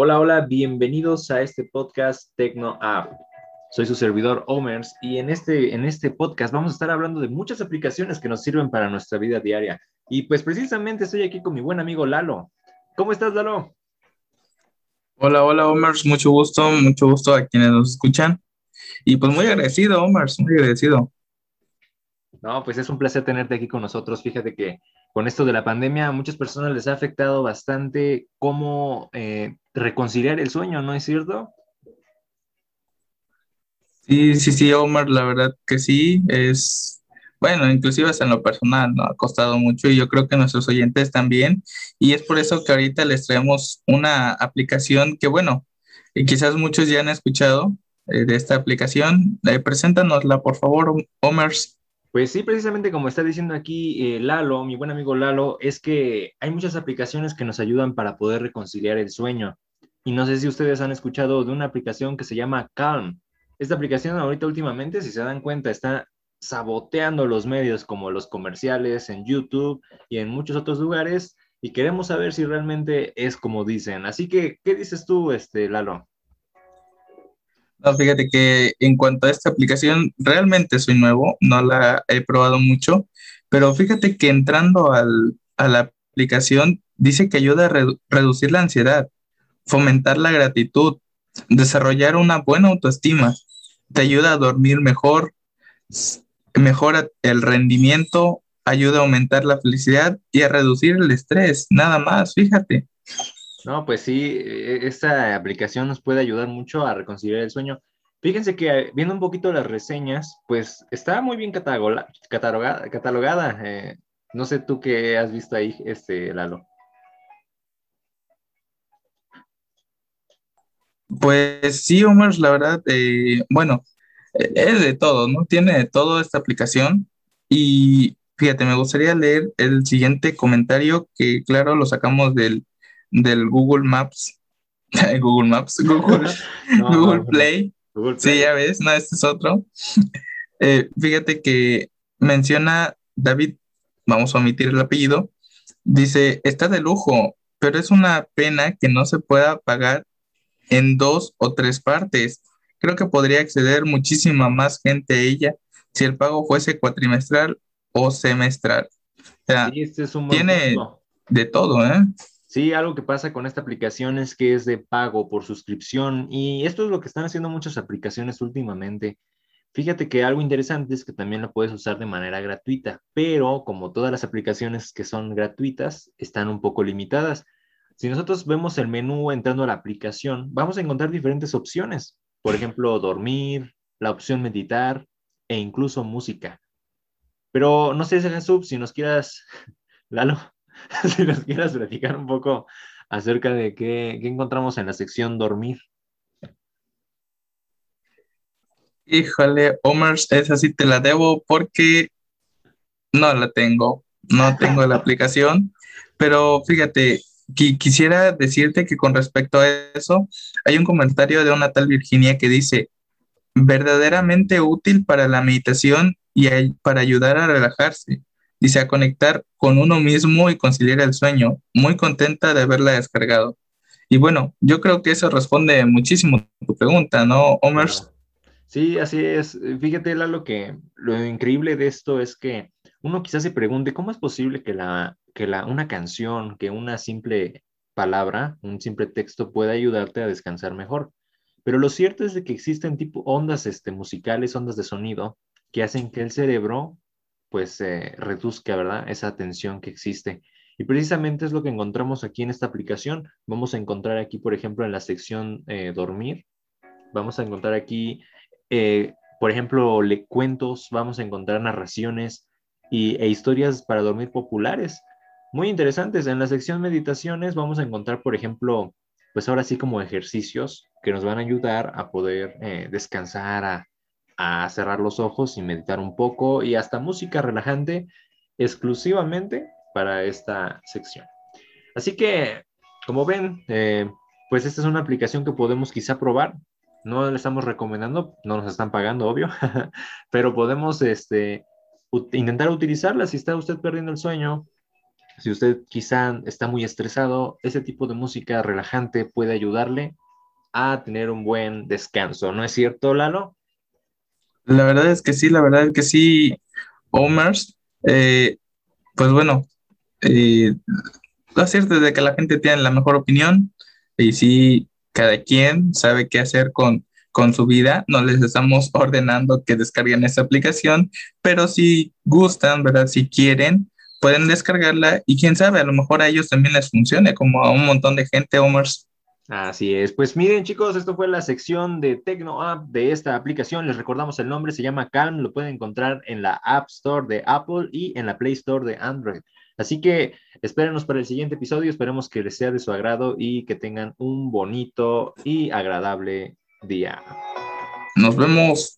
Hola, hola, bienvenidos a este podcast Tecno App. Soy su servidor Omers y en este, en este podcast vamos a estar hablando de muchas aplicaciones que nos sirven para nuestra vida diaria. Y pues precisamente estoy aquí con mi buen amigo Lalo. ¿Cómo estás, Lalo? Hola, hola, Omers, mucho gusto, mucho gusto a quienes nos escuchan. Y pues muy agradecido, Omers, muy agradecido. No, pues es un placer tenerte aquí con nosotros. Fíjate que con esto de la pandemia a muchas personas les ha afectado bastante cómo eh, reconciliar el sueño, ¿no es cierto? Sí, sí, sí, Omar, la verdad que sí, es, bueno, inclusive hasta en lo personal, ¿no? Ha costado mucho y yo creo que nuestros oyentes también, y es por eso que ahorita les traemos una aplicación que, bueno, y quizás muchos ya han escuchado eh, de esta aplicación. Eh, preséntanosla, por favor, Omers. Pues sí, precisamente como está diciendo aquí eh, Lalo, mi buen amigo Lalo, es que hay muchas aplicaciones que nos ayudan para poder reconciliar el sueño. Y no sé si ustedes han escuchado de una aplicación que se llama Calm. Esta aplicación ahorita últimamente, si se dan cuenta, está saboteando los medios como los comerciales en YouTube y en muchos otros lugares y queremos saber si realmente es como dicen. Así que, ¿qué dices tú, este, Lalo? No, fíjate que en cuanto a esta aplicación, realmente soy nuevo, no la he probado mucho, pero fíjate que entrando al, a la aplicación dice que ayuda a reducir la ansiedad, fomentar la gratitud, desarrollar una buena autoestima, te ayuda a dormir mejor, mejora el rendimiento, ayuda a aumentar la felicidad y a reducir el estrés, nada más, fíjate. No, pues sí, e, esta aplicación nos puede ayudar mucho a reconciliar el sueño. Fíjense que viendo un poquito las reseñas, pues está muy bien catalogada. catalogada. Eh, no sé tú qué has visto ahí, este, Lalo. Pues sí, Omar, la verdad, eh, bueno, es de todo, ¿no? Tiene de todo esta aplicación. Y fíjate, me gustaría leer el siguiente comentario que, claro, lo sacamos del del Google Maps, Google Maps, Google, Google Play. Sí, ya ves, no, este es otro. Eh, fíjate que menciona David, vamos a omitir el apellido, dice, está de lujo, pero es una pena que no se pueda pagar en dos o tres partes. Creo que podría acceder muchísima más gente a ella si el pago fuese cuatrimestral o semestral. este es un tiene de todo, ¿eh? Sí, algo que pasa con esta aplicación es que es de pago por suscripción y esto es lo que están haciendo muchas aplicaciones últimamente. Fíjate que algo interesante es que también la puedes usar de manera gratuita, pero como todas las aplicaciones que son gratuitas, están un poco limitadas. Si nosotros vemos el menú entrando a la aplicación, vamos a encontrar diferentes opciones. Por ejemplo, dormir, la opción meditar e incluso música. Pero no sé, Jesús, si nos quieras, Lalo, si nos quieras platicar un poco acerca de qué, encontramos en la sección dormir. Híjole, Omar, esa sí te la debo porque no la tengo, no tengo la aplicación, pero fíjate, quisiera decirte que con respecto a eso, hay un comentario de una tal Virginia que dice, verdaderamente útil para la meditación y para ayudar a relajarse dice a conectar con uno mismo y conciliar el sueño. Muy contenta de haberla descargado. Y bueno, yo creo que eso responde muchísimo a tu pregunta, ¿no, Omer? Sí, así es. Fíjate, Lalo, que lo increíble de esto es que uno quizás se pregunte, ¿cómo es posible que, la, que la, una canción, que una simple palabra, un simple texto pueda ayudarte a descansar mejor? Pero lo cierto es de que existen tipo ondas este, musicales, ondas de sonido, que hacen que el cerebro pues reduzca, ¿verdad? Esa tensión que existe. Y precisamente es lo que encontramos aquí en esta aplicación. Vamos a encontrar aquí, por ejemplo, en la sección eh, dormir, vamos a encontrar aquí, eh, por ejemplo, le cuentos, vamos a encontrar narraciones y, e historias para dormir populares. Muy interesantes. En la sección meditaciones vamos a encontrar, por ejemplo, pues ahora sí como ejercicios que nos van a ayudar a poder eh, descansar, a, a cerrar los ojos y meditar un poco y hasta música relajante exclusivamente para esta sección. Así que, como ven, eh, pues esta es una aplicación que podemos quizá probar. No le estamos recomendando, no nos están pagando, obvio, pero podemos este, intentar utilizarla si está usted perdiendo el sueño Si usted quizá está muy estresado, ese tipo de música relajante puede ayudarle a tener un buen descanso, ¿no es cierto, Lalo? La verdad es que sí, la verdad es que sí, Omers, eh, pues bueno, eh, lo cierto es de que la gente tiene la mejor opinión y sí, cada quien sabe qué hacer con, con su vida. No les estamos ordenando que descarguen esa aplicación, pero si gustan, ¿verdad? Si quieren, pueden descargarla y quién sabe, a lo mejor a ellos también les funcione, como a un montón de gente, Omers. Así es. Pues miren, chicos, esto fue la sección de Tecno App de esta aplicación. Les recordamos el nombre, se llama Calm. Lo pueden encontrar en la App Store de Apple y en la Play Store de Android. Así que espérenos para el siguiente episodio. Esperemos que les sea de su agrado y que tengan un bonito y agradable día. Nos vemos.